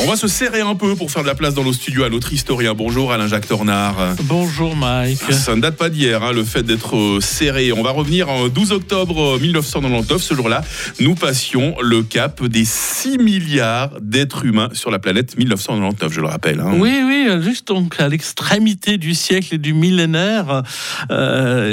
On va se serrer un peu pour faire de la place dans nos studios à notre historien. Bonjour Alain-Jacques Tornard. Bonjour Mike. Ça ne date pas d'hier, hein, le fait d'être euh, serré. On va revenir en 12 octobre 1999. Ce jour-là, nous passions le cap des 6 milliards d'êtres humains sur la planète 1999, je le rappelle. hein. Oui, oui, juste donc à l'extrémité du siècle et du millénaire, euh,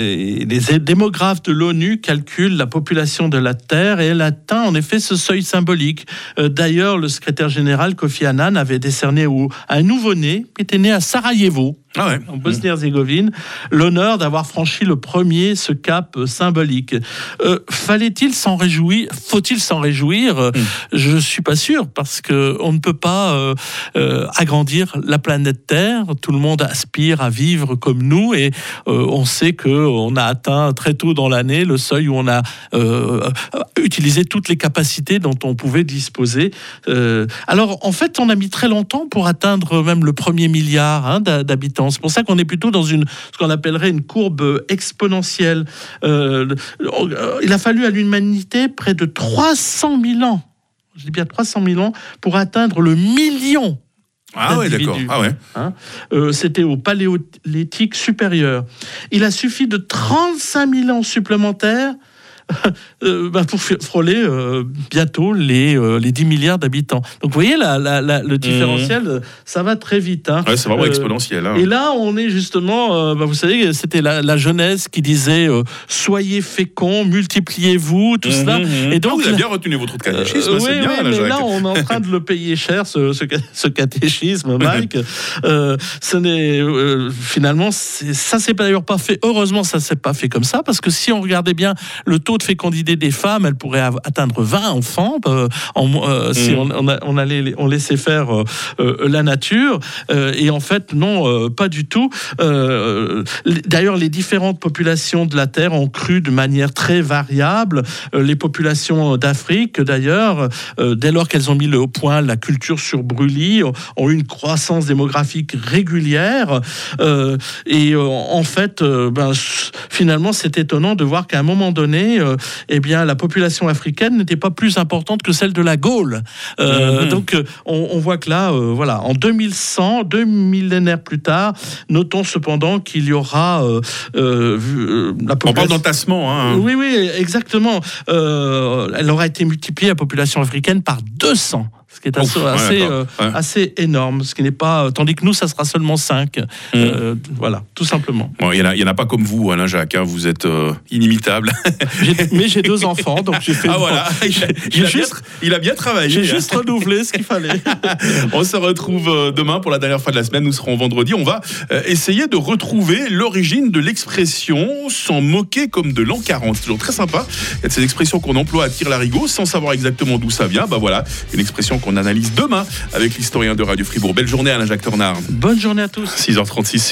les démographes de l'ONU calculent la population de la Terre et elle atteint en effet ce seuil symbolique. Euh, D'ailleurs, le secrétaire général Kofi Annan avait décerné à un nouveau-né qui était né à Sarajevo, Ah ouais. en Bosnie-Herzégovine, l'honneur d'avoir franchi le premier ce cap euh, symbolique. Euh, Fallait-il s'en réjouir? Faut-il s'en réjouir? Euh, Je suis pas sûr parce que on ne peut pas euh, euh, agrandir la planète Terre. Tout le monde aspire à vivre comme nous et on sait que on a atteint très tôt dans l'année le seuil où on a utilisé toutes les capacités dont on pouvait disposer. Alors en fait, on a mis très longtemps pour atteindre même le premier milliard hein, d'ha- d'habitants. C'est pour ça qu'on est plutôt dans une ce qu'on appellerait une courbe exponentielle. Euh, euh, il a fallu à l'humanité près de 300 000 ans. Je dis bien 300 000 ans pour atteindre le million. Ah ouais, d'accord. Ah ouais. Hein. Euh, C'était au paléolithique supérieur. Il a suffi de 35 000 ans supplémentaires euh, bah, pour frôler euh, bientôt les, euh, les 10 milliards d'habitants. Donc vous voyez, la- la- la- le différentiel, euh, ça va très vite. hein. Ouais, c'est vraiment exponentiel. hein. Et là, on est justement, bah, vous savez, c'était la, Genèse qui disait soyez féconds, multipliez-vous, tout cela. Mhm. Et donc, Ah, vous avez bien retenu votre catéchisme, c'est oui, bien, oui, Alain mais là, on est en train de le payer cher, ce, ce, ce catéchisme, Mike. Ce n'est finalement, ça s'est d'ailleurs pas fait. Heureusement, ça s'est pas fait comme ça, parce que si on regardait bien le taux de fécondité des femmes, elles pourraient av- atteindre 20 enfants euh, en, euh, si Mm. on, on, a- on allait, on laissait faire euh, la nature. Et en fait, non, pas du tout. D'ailleurs, les différentes populations de la Terre ont cru de manière très variable. Les populations d'Afrique, d'ailleurs, dès lors qu'elles ont mis le point la culture sur brûlis, ont, eu une croissance démographique régulière. Et en fait, ben, finalement, c'est étonnant de voir qu'à un moment donné, euh, eh bien, la population africaine n'était pas plus importante que celle de la Gaule. Euh, Mhm. Donc, euh, on, on voit que là, euh, voilà, en 2100, deux millénaires plus tard, notons cependant qu'il y aura la On parle population. d'entassement. Hein. Oui, oui, exactement. Elle aura été multipliée, la population africaine, par 200, ce qui est assez, Ouf, ouais, assez, d'accord. euh, assez énorme, ce qui n'est pas... Tandis que nous, ça sera seulement 5. Mm. voilà, tout simplement. Bon, il n'y en, a- en pas comme vous, Alain Jacques. hein, Vous êtes euh, inimitable. Mais j'ai deux enfants, donc j'ai fait... Ah voilà, il a, J'ai il a bien, juste- il a bien travaillé. J'ai juste renouvelé ce qu'il fallait. On se retrouve euh, demain pour la dernière fois de la semaine. Nous serons vendredi. On va euh, essayer de retrouver l'origine de l'expression s'en moquer comme de l'an 40. C'est toujours très sympa. Il y a de ces expressions qu'on emploie à tire larigot sans savoir exactement d'où ça vient. Bah voilà, une expression qu'on analyse demain avec l'historien de Radio Fribourg. Belle journée Alain Jacques Tornard. Bonne journée à tous. 6h36 sur